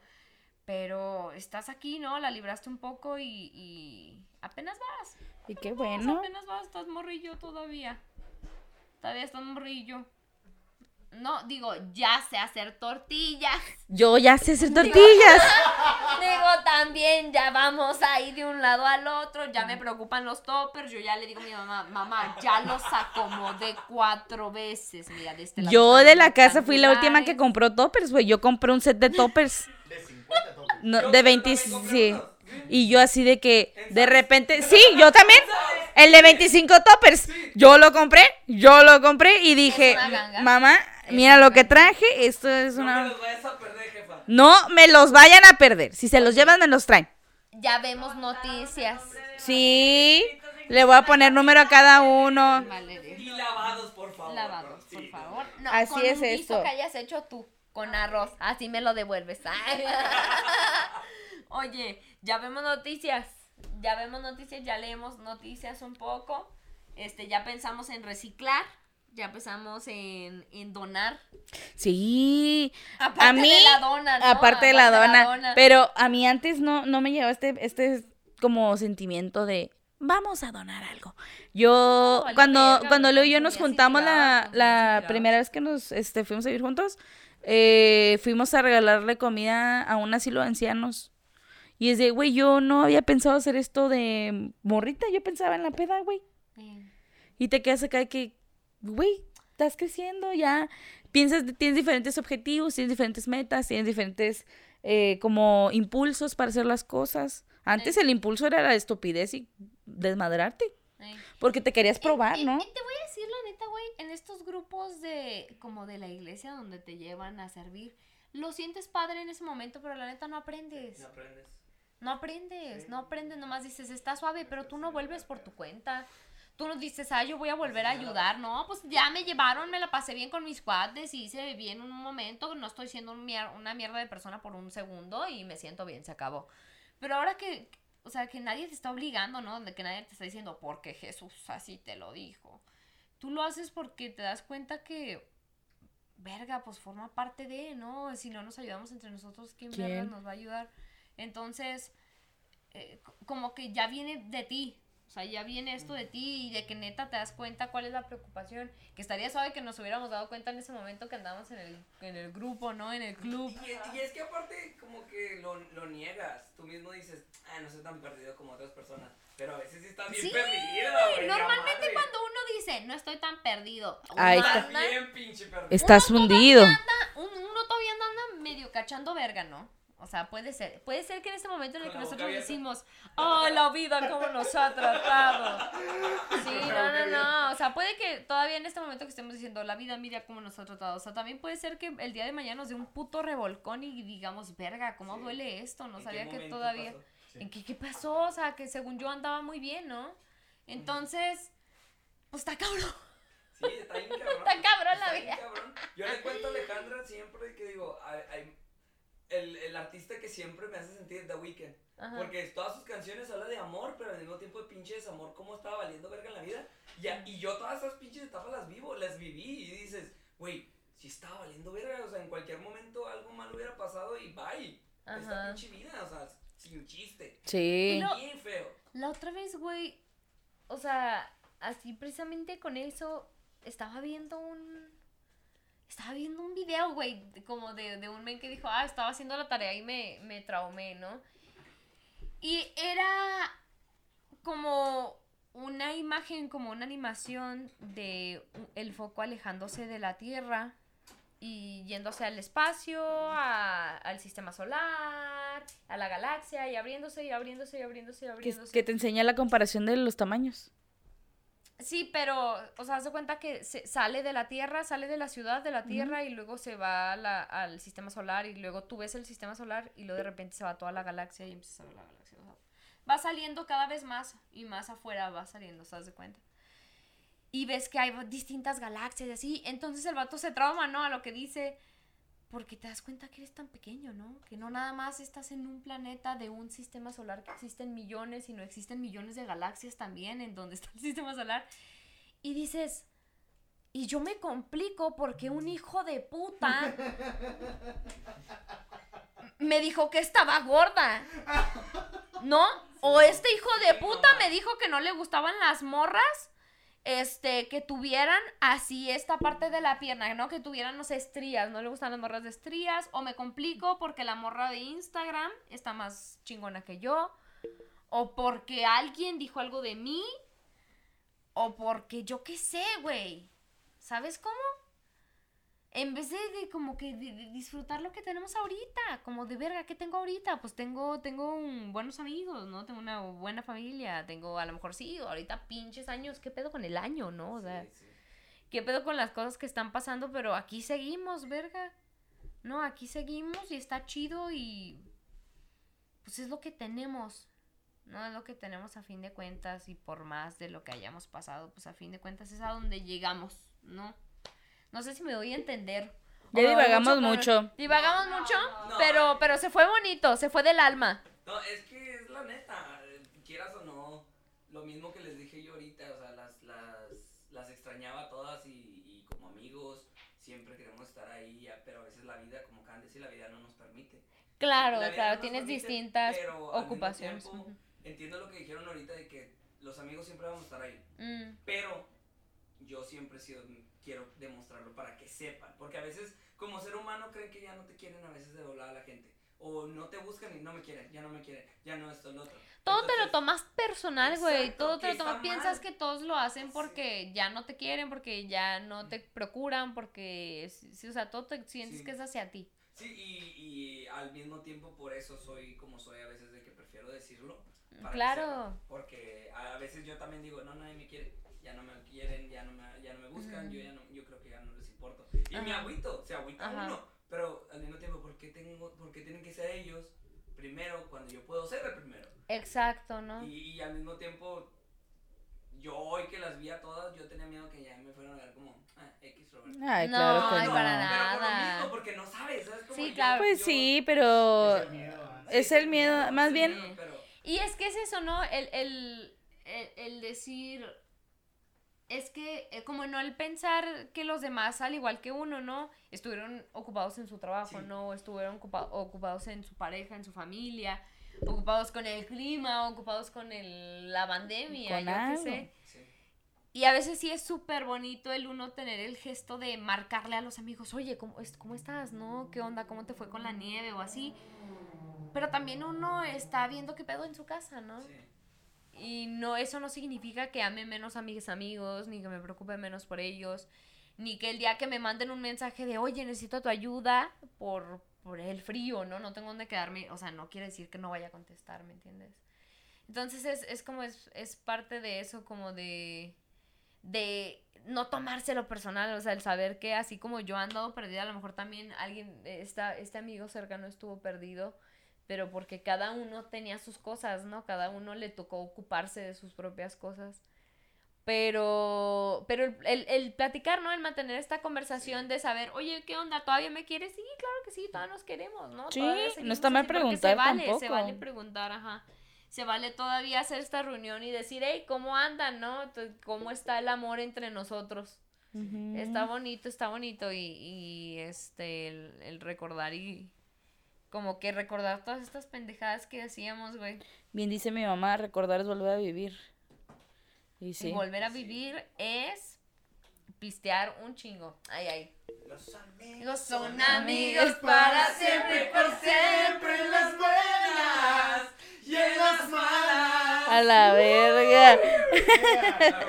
Pero estás aquí, ¿no? La libraste un poco y, y apenas vas. Y qué bueno. apenas vas, estás morrillo todavía. Todavía estás morrillo. No, digo, ya sé hacer tortillas. Yo ya sé hacer tortillas. (laughs) Digo, también ya vamos ahí de un lado al otro, ya me preocupan los toppers, yo ya le digo a mi mamá, mamá, ya los acomodé cuatro veces, mira, de este lado Yo de la casa fui la última que compró toppers, güey. Yo compré un set de toppers. De 50 topes. No, de también 20, compré sí. Y yo así de que de repente, sí, yo también. El de 25 toppers. Yo lo compré, yo lo compré y dije, mamá, mira lo que traje. Esto es No me una... los vayas a perder, jefa. No me los vayan a perder. Si se los llevan, me los traen. Ya vemos noticias. Sí. Le voy a poner número a cada uno. Y lavados, por favor. Lavados, por favor. No, Así con es un guiso esto. que hayas hecho tú, con arroz. Así me lo devuelves. Ay. (laughs) Oye, ya vemos noticias. Ya vemos noticias, ya leemos noticias un poco. Este, ya pensamos en reciclar. Ya pensamos en, en donar. Sí. Aparte A mí, de la dona, ¿no? aparte de la dona. Pero a mí antes no, no me llevaba este, este como sentimiento de vamos a donar algo. Yo, cuando, cuando Leo y yo nos juntamos la, la primera vez que nos este, fuimos a vivir juntos, eh, fuimos a regalarle comida a un asilo de ancianos. Y es de, güey, yo no había pensado hacer esto de morrita, yo pensaba en la peda, güey. Y te quedas acá de que, güey, estás creciendo ya. Piensas, tienes diferentes objetivos, tienes diferentes metas, tienes diferentes eh, como impulsos para hacer las cosas. Antes el impulso era la estupidez y desmadrarte. Sí. Porque te querías probar, ¿no? Y te voy a decir la neta, güey, en estos grupos de como de la iglesia donde te llevan a servir, lo sientes padre en ese momento, pero la neta no aprendes. No aprendes. No aprendes, no aprendes, nomás dices, está suave, pero tú no vuelves por tu cuenta. Tú no dices, ah, yo voy a volver a ayudar. No, pues ya me llevaron, me la pasé bien con mis cuates y hice bien un momento. No estoy siendo un mier- una mierda de persona por un segundo y me siento bien, se acabó. Pero ahora que, o sea, que nadie te está obligando, ¿no? De que nadie te está diciendo, porque Jesús así te lo dijo. Tú lo haces porque te das cuenta que, verga, pues forma parte de, ¿no? Si no nos ayudamos entre nosotros, ¿quién, ¿Quién? verga nos va a ayudar? Entonces, eh, como que ya viene de ti. O sea, ya viene esto de ti y de que neta te das cuenta cuál es la preocupación. Que estaría suave que nos hubiéramos dado cuenta en ese momento que andábamos en el, en el grupo, ¿no? En el club. Y, es- y es que aparte como que lo, lo niegas. Tú mismo dices, ah, no soy tan perdido como otras personas. Pero a veces sí estás bien Sí, perdido, güey. Normalmente cuando uno dice, no estoy tan perdido, está. anda- Estás bien pinche perdido. Estás hundido. un- uno todavía anda medio cachando verga, ¿no? O sea, puede ser. Puede ser que en este momento en el que nosotros decimos, oh, la vida, cómo nos ha tratado. (laughs) Sí, no, no, no. O sea, puede que todavía en este momento que estemos diciendo, la vida, mira cómo nos ha tratado. O sea, también puede ser que el día de mañana nos dé un puto revolcón y digamos, verga, ¿cómo duele esto? No ¿En qué sabía que todavía. Sí. ¿En qué, qué pasó? O sea, que según yo andaba muy bien, ¿no? Entonces, pues está cabrón. Sí, está bien (laughs) cabrón. Está cabrón la Está vida. cabrón. Yo le cuento a Alejandra siempre que digo, hay- hay- el, el artista que siempre me hace sentir The Weeknd. Ajá. Porque todas sus canciones hablan de amor, pero al mismo tiempo de pinche desamor, cómo estaba valiendo verga en la vida. Y, a- y yo todas esas pinches etapas las vivo, las viví. Y dices, güey, si estaba valiendo verga, o sea, en cualquier momento algo mal hubiera pasado y bye. Esta Ajá. pinche vida, o sea, sin chiste. Sí. No- Bien feo. La otra vez, güey, o sea, así precisamente con eso, estaba viendo un... Estaba viendo un video, güey, como de, de un men que dijo, ah, estaba haciendo la tarea y me, me traumé, ¿no? Y era como una imagen, como una animación de el foco alejándose de la Tierra y yéndose al espacio, a- al sistema solar, a la galaxia y abriéndose y abriéndose y abriéndose y Que, abriéndose. que te enseña la comparación de los tamaños. Sí, pero, o sea, haz de cuenta que se sale de la Tierra, sale de la ciudad de la Tierra y luego se va a la- al sistema solar y luego tú ves el sistema solar y luego de repente se va a toda la galaxia y empiezas a ver la galaxia. o sea, va saliendo cada vez más y más afuera va saliendo, ¿te das de cuenta? Y ves que hay distintas galaxias y así, entonces el vato se trauma, ¿no? A lo que dice, porque te das cuenta que eres tan pequeño, ¿no? Que no nada más estás en un planeta de un sistema solar que existen millones y no existen millones de galaxias también en donde (laughs) está el sistema solar. Y dices, y yo me complico porque un hijo de puta (laughs) me dijo que estaba gorda. ¿No? O este hijo de puta me dijo que no le gustaban las morras este, que tuvieran así esta parte de la pierna, ¿no? Que tuvieran, no sé, estrías, no le gustan las morras de estrías, o me complico porque la morra de Instagram está más chingona que yo, o porque alguien dijo algo de mí, o porque yo qué sé, güey. ¿Sabes cómo? En vez de, de como que de- de disfrutar lo que tenemos ahorita, como de verga, ¿qué tengo ahorita? Pues tengo, tengo un- buenos amigos, ¿no? Tengo una buena familia, tengo a lo mejor sí, ahorita pinches años, ¿qué pedo con el año, no? O sea, Sí, sí. ¿qué pedo con las cosas que están pasando? Pero aquí seguimos, verga. No, aquí seguimos y está chido y pues es lo que tenemos. No es lo que tenemos a fin de cuentas y por más de lo que hayamos pasado, pues a fin de cuentas es a donde llegamos, ¿no? No sé si me doy a entender. Ya divagamos pero- mucho. Divagamos mucho, no. pero pero se fue bonito, se fue del alma. No, es que es la neta, quieras o no, lo mismo que les dije yo ahorita, o sea, las, las, las extrañaba todas y, y como amigos siempre queremos estar ahí, ya, pero a veces la vida, como acaban de decir, la vida no nos permite. Claro, no claro, tienes permite, distintas pero ocupaciones. tiempo, Ujú. Entiendo lo que dijeron ahorita de que los amigos siempre vamos a estar ahí, Mm, pero yo siempre he sido, quiero demostrarlo para que sepan, porque a veces como ser humano creen que ya no te quieren a veces de volar a la gente. O no te buscan y no me quieren, ya no me quieren, ya no esto, lo otro. Todo te lo Entonces, tomas personal, güey. Todo te que lo tomas. Piensas mal. que todos lo hacen Sí. porque ya no te quieren, porque ya no te procuran, porque. Sí, o sea, todo te sientes Sí. que es hacia ti. Sí, y, y al mismo tiempo por eso soy como soy a veces de que prefiero decirlo. para que Claro. sepan, porque a veces yo también digo, no, nadie me quiere, ya no me quieren, ya no me, ya no me buscan, yo ya no, yo creo que ya no les importo. Y me Ajá. agüito, se agüita Ajá. uno, pero al mismo tiempo, ¿por qué, tengo, por qué tienen que ser ellos primero cuando yo puedo ser el primero? Exacto, ¿no? Y, y al mismo tiempo, yo hoy que las vi a todas, yo tenía miedo que ya me fueran a ver como, ah, X Roberto. Ay, No, claro que ay, no. para Pero por lo nada. mismo, porque no sabes, ¿sabes? Como Sí, yo- claro. Pues yo- sí, pero Es el miedo, es el miedo, más bien miedo, pero- Y es que es eso, ¿no? El, el, el, el decir. Es que, eh, como no el pensar que los demás, al igual que uno, ¿no? Estuvieron ocupados en su trabajo, Sí. ¿no? Estuvieron ocupa- ocupados en su pareja, en su familia, ocupados con el clima, ocupados con el, la pandemia, Con yo qué sé. Sí. Y a veces sí es súper bonito el uno tener el gesto de marcarle a los amigos, oye, ¿cómo, es- ¿cómo estás? ¿No? ¿Qué onda? ¿Cómo te fue con la nieve o así? Pero también uno está viendo qué pedo en su casa, ¿no? Sí. Y no, eso no significa que ame menos a mis amigos, ni que me preocupe menos por ellos, ni que el día que me manden un mensaje de, oye, necesito tu ayuda por, por el frío, ¿no? No tengo dónde quedarme, o sea, no quiere decir que no vaya a contestar, ¿me entiendes? Entonces es, es como, es, es parte de eso, como de, de no tomárselo personal, o sea, el saber que así como yo he andado perdida, a lo mejor también alguien, esta, este amigo cercano estuvo perdido, pero porque cada uno tenía sus cosas, ¿no? Cada uno le tocó ocuparse de sus propias cosas. Pero, pero el, el, el platicar, ¿no? El mantener esta conversación de saber, oye, ¿qué onda? ¿Todavía me quieres? Sí, claro que sí, todavía nos queremos, ¿no? Sí, no está mal preguntar se vale, Se tampoco. vale preguntar, ajá. Se vale todavía hacer esta reunión y decir, hey, ¿cómo andan, no? ¿Cómo está el amor entre nosotros? Está bonito, está bonito y, y este, el, el recordar y como que recordar todas estas pendejadas que hacíamos, güey. Bien dice mi mamá, recordar es volver a vivir. Y sí. Y volver a vivir es pistear un chingo. Ay, ay. Los amigos son amigos para siempre, por siempre. las buenas y en las malas. A la verga.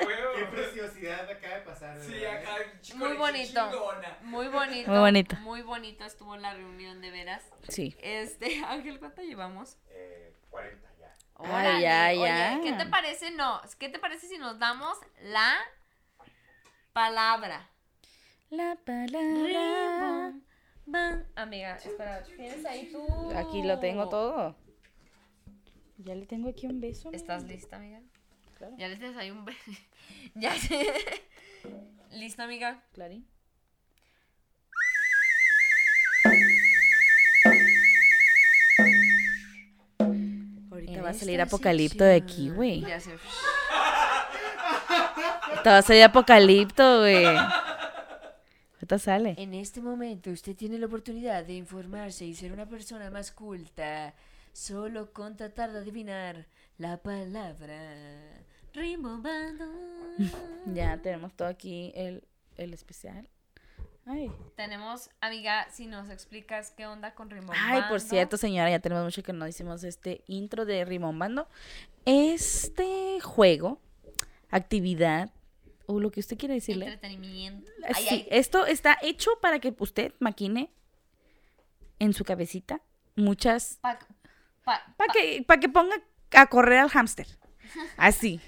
Huevo. Qué preciosidad acaba de pasar. Sí, acá Muy bonito. chingona. Muy bonito. Muy bonito. Muy bonito estuvo la reunión, de veras. Sí. Este, (laughs) Ángel, ¿cuánto llevamos? Eh, 40 ya. Ya, Oye, ya. ¿qué te parece? No, ¿qué te parece si nos damos la palabra? La palabra. Amiga, espera, ¿tienes ahí tú? Aquí lo tengo todo. Ya le tengo aquí un beso. ¿Estás lista, amiga? Claro. Ya le tienes ahí un... be- (laughs) ya sé. ¿Lista, amiga? Clarín. Ahorita va a salir apocalipto de aquí, güey. Ya sé. Ahorita va a salir apocalipto, güey. Ahorita sale. En este momento usted tiene la oportunidad de informarse y ser una persona más culta, solo con tratar de adivinar la palabra. Rimbombando. (laughs) Ya tenemos todo aquí el, el especial. Ay. Tenemos, amiga, si nos explicas qué onda con Rimbombando. Ay, por cierto, señora, ya tenemos mucho que no hicimos este intro de Rimombando. Este juego, actividad, o lo que usted quiera decirle. Entretenimiento. Ay, sí, ay. esto está hecho para que usted maquine en su cabecita muchas. Pa- pa- Para que, pa que ponga a correr al hámster. Así,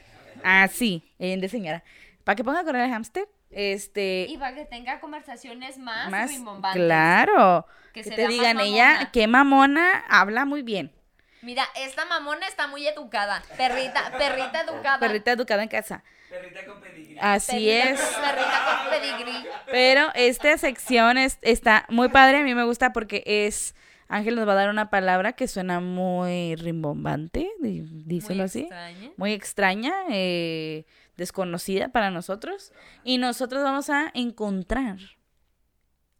así, eh, de señora. Para que ponga a correr al hámster Este, Y para que tenga conversaciones más, más, rimbombantes. claro, Que que, se te digan, ella, qué mamona, habla muy bien. Mira, esta mamona está muy educada. Perrita, perrita educada. Perrita educada en casa. Perrita con pedigrí. Así Perrita- es. Perrita con pedigrí. Pero esta sección es, está muy padre, a mí me gusta porque es, Ángel nos va a dar una palabra que suena muy rimbombante, díselo Muy así, extraña. muy extraña, eh, desconocida para nosotros, y nosotros vamos a encontrar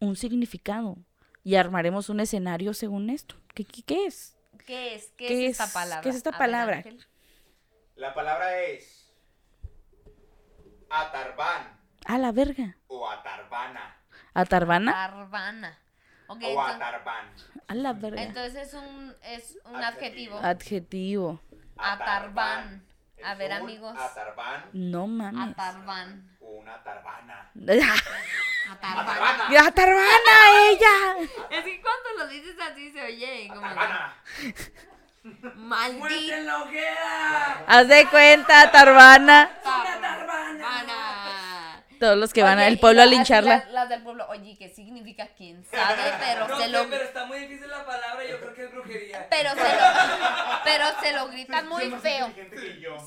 un significado y armaremos un escenario según esto. ¿Qué, qué, qué es? ¿Qué es? ¿Qué, ¿Qué es esta es? palabra? ¿Qué es esta A palabra? Ángel. La palabra es atarbán A la verga. o atarbana ¿Atarbana? Tarbana. Ok, o entonces, atarbán. A la verga. entonces es un, es un Adjetivo. adjetivo. Atarbán. A ver, amigos. Atarbán No mames. Atarbán. o una tarbana. Atarbán. ¡Atarbana ella! Es que cuando lo dices así se oye como Atarbana. ¡Muerte maldita en la hoguera! Haz de cuenta, Tarbana. Tarbana. Todos los que van al pueblo a lincharla. Las, las del pueblo, oye, ¿qué significa? ¿Quién sabe? Pero No se lo pero está muy difícil la palabra, yo creo que es brujería. pero se lo pero se lo gritan muy feo.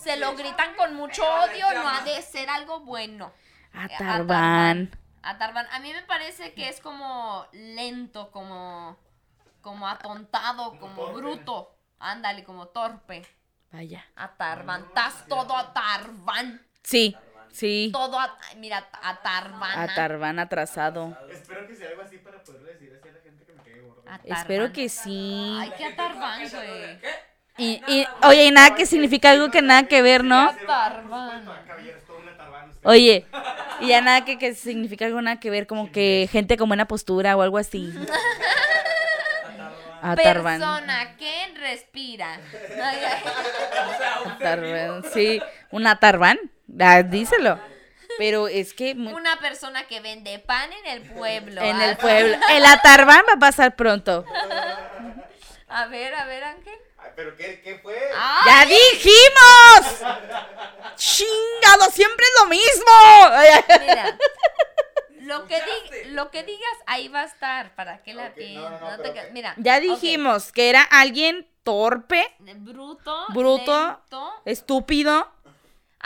Se lo gritan con mucho odio, no ha de ser algo bueno. Atarban. Atarban. A mí me parece que es como lento, como como atontado, como torpe. bruto. Ándale, como torpe. Vaya. Atarban. Estás todo atarban. Sí, sí. Todo at- mira, atarbana. Atarban atrasado. Espero que sea algo así para poderle decir así a la gente que me quede gordo. Espero que sí. Ay, qué atarban, güey. ¿Qué? Y, y, oye, y nada que significa algo que nada que ver, ¿no? Atarban. Caballero, es todo una tarbana usted. Oye, y ya nada que, que significa algo nada que ver, como que gente con buena postura o algo así. Atarban. Persona que respira. (laughs) Atarban, sí. Un atarban. Ah, díselo. Pero es que Una persona que vende pan en el pueblo. en el Ah, pueblo. El atarban va a pasar pronto. A ver, a ver, Ángel. Ay, ¿Pero qué, qué fue? Ah, ¡Ya dijimos! ¡Chingado! ¡Siempre es lo mismo! mira. Lo que, di- lo que digas, ahí va a estar. ¿Para qué la Ok, piensas? no, no, no, No te pero ca- ok. Mira. Ya dijimos que era alguien torpe, Bruto. Bruto. lento, estúpido.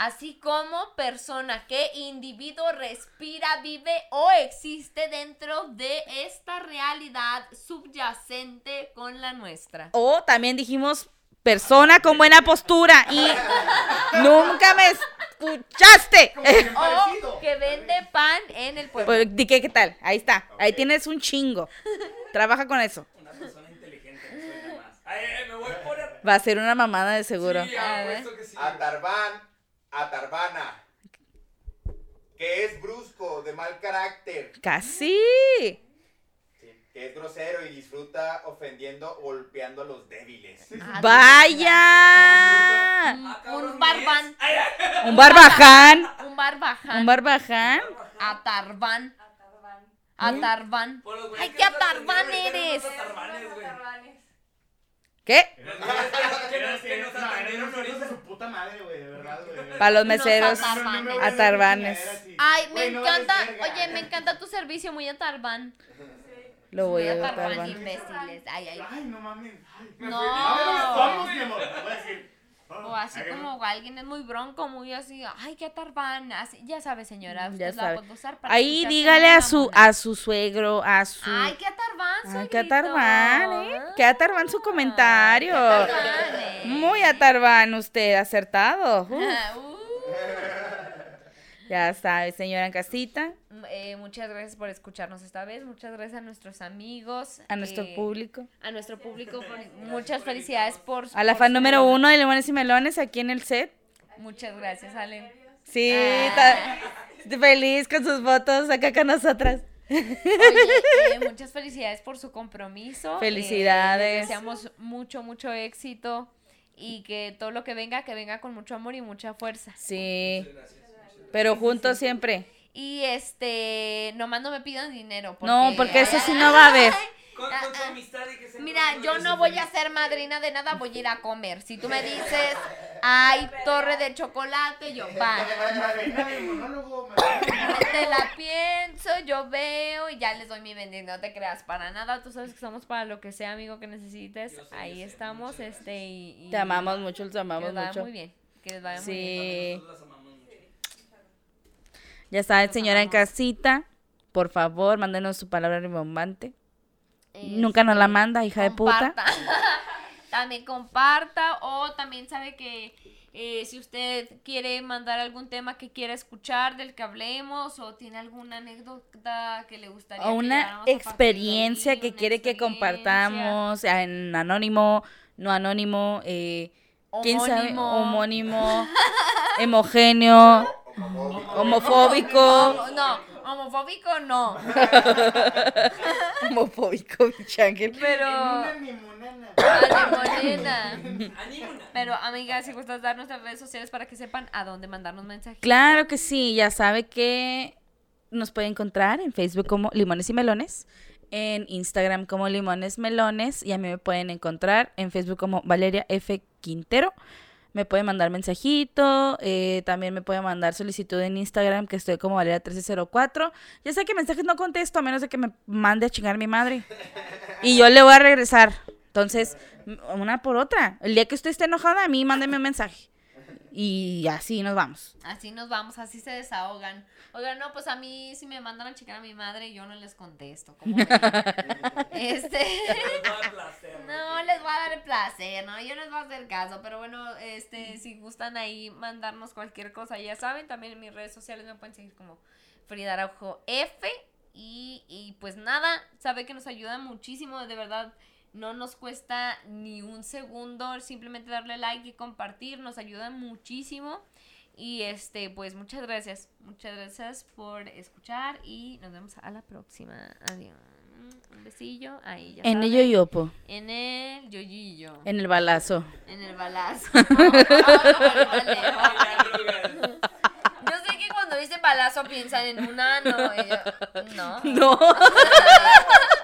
Así como persona que individuo respira, vive o existe dentro de esta realidad subyacente con la nuestra. O también dijimos persona con buena postura. Y nunca me escuchaste. (laughs) O que vende pan en el pueblo. Pues, di que, ¿Qué tal? Ahí está. Ahí tienes un chingo. Trabaja con eso. Una persona inteligente, me suena más. Ay, ay, me voy por el... Va a ser una mamada de seguro. Sí, A que sí. Atarbán, atarbana. Que es brusco, de mal carácter. Casi. Sí, Que es grosero y disfruta ofendiendo o golpeando a los débiles. Ah, Vaya. Ah, cabrón, Un ay, Un barbaján. Un barbaján. Un barbaján. Atarban. Atarban. Por los güeyes Ay, que qué eran eres. ¿Qué? Para los meseros. Atarbanes. Ay, me encanta. Oye, me encanta tu servicio, muy atarban. Lo voy a atarban. imbéciles. Ay, ay. Ay, no mames. Ay, No. Vamos, mi amor. Voy a decir. O así como alguien es muy bronco, muy así, ay, qué atarban. Así, ya sabe, señora, Ya usted la sabe. puede usar para Ahí dígale a su a su suegro, a su Ay, qué atarban, Ay, qué atarban, ¿eh? Qué atarban su comentario. Qué atarban, eh. Muy atarban usted, acertado. (laughs) Uf, Ah, uh. Ya sabe, señora en casita, Eh, muchas gracias por escucharnos esta vez. Muchas gracias a nuestros amigos. a nuestro eh, público. A nuestro público. por- muchas felicidades por. A la por fan su- número uno de Limones y Melones aquí en el set. Muchas gracias, Ale. Sí, Ah. feliz con sus fotos acá con nosotras. Oye, (laughs) eh, muchas felicidades por su compromiso. Eh, Felicidades. les deseamos mucho, mucho éxito. Y que todo lo que venga, que venga con mucho amor y mucha fuerza. Sí, pero juntos siempre. Y este, nomás no me pidan dinero. No, porque eso sí no va a haber. Con, con tu amistad y que se Mira, yo no voy a ser madrina de nada, voy a ir a comer. Si tú me dices, hay (laughs) torre de chocolate, yo, va. (laughs) Te la pienso, yo veo y ya les doy mi bendito. No te creas para nada. Tú sabes que estamos para lo que sea, amigo, que necesites. Ahí estamos, este, y, y- Te amamos mucho, los Que amamos vaya mucho. muy bien. Que les vaya muy bien. Sí. Nosotros las amamos mucho. Ya sabes, Los señora en casita, por favor, mándenos su palabra rimbombante. Este, Nunca nos la manda, hija de puta. (laughs) también comparta o también sabe que eh, si usted quiere mandar algún tema que quiera escuchar del que hablemos o tiene alguna anécdota que le gustaría O una experiencia ahí, que una quiere que compartamos en anónimo, no anónimo, eh, quién sabe, Homónimo. homónimo, (laughs) hemogéneo, homofóbico, Homo- no, homofóbico no. (laughs) homofóbico, bicho ángel. Pero. Pero, amiga, si gustas dar nuestras redes sociales para que sepan a dónde mandarnos mensajes. Claro que sí, ya sabe que nos puede encontrar en Facebook como Limones y Melones, en Instagram como Limones Melones y a mí me pueden encontrar en Facebook como Valeria F. Quintero. Me puede mandar mensajito, eh, también me puede mandar solicitud en Instagram que estoy como Valeria1304. Ya sé que mensajes no contesto a menos de que me mande a chingar mi madre. Y yo le voy a regresar. Entonces, una por otra. El día que usted esté enojada, a mí mándeme un mensaje. Y así nos vamos. Así nos vamos, así se desahogan. Oigan, no, pues a mí si me mandan a checar a mi madre, yo no les contesto. ¿cómo (laughs) este. Les va a dar placer. No, les va a dar el placer, ¿no? Yo les voy a hacer caso, pero bueno, este, si gustan ahí mandarnos cualquier cosa, ya saben, también en mis redes sociales me pueden seguir como Frida Araujo F y, y pues nada, sabe que nos ayuda muchísimo, de verdad, no nos cuesta ni un segundo, simplemente darle like y compartir, nos ayuda muchísimo. Y este, pues muchas gracias, muchas gracias por escuchar y nos vemos a la próxima. Adiós. Un besillo, ahí ya En saben. ello y opo, En el yoyillo. en el balazo. En el balazo. (laughs) Arrugas. Yo sé que cuando dicen balazo piensan en un ano. yo, No. (laughs) No. (laughs)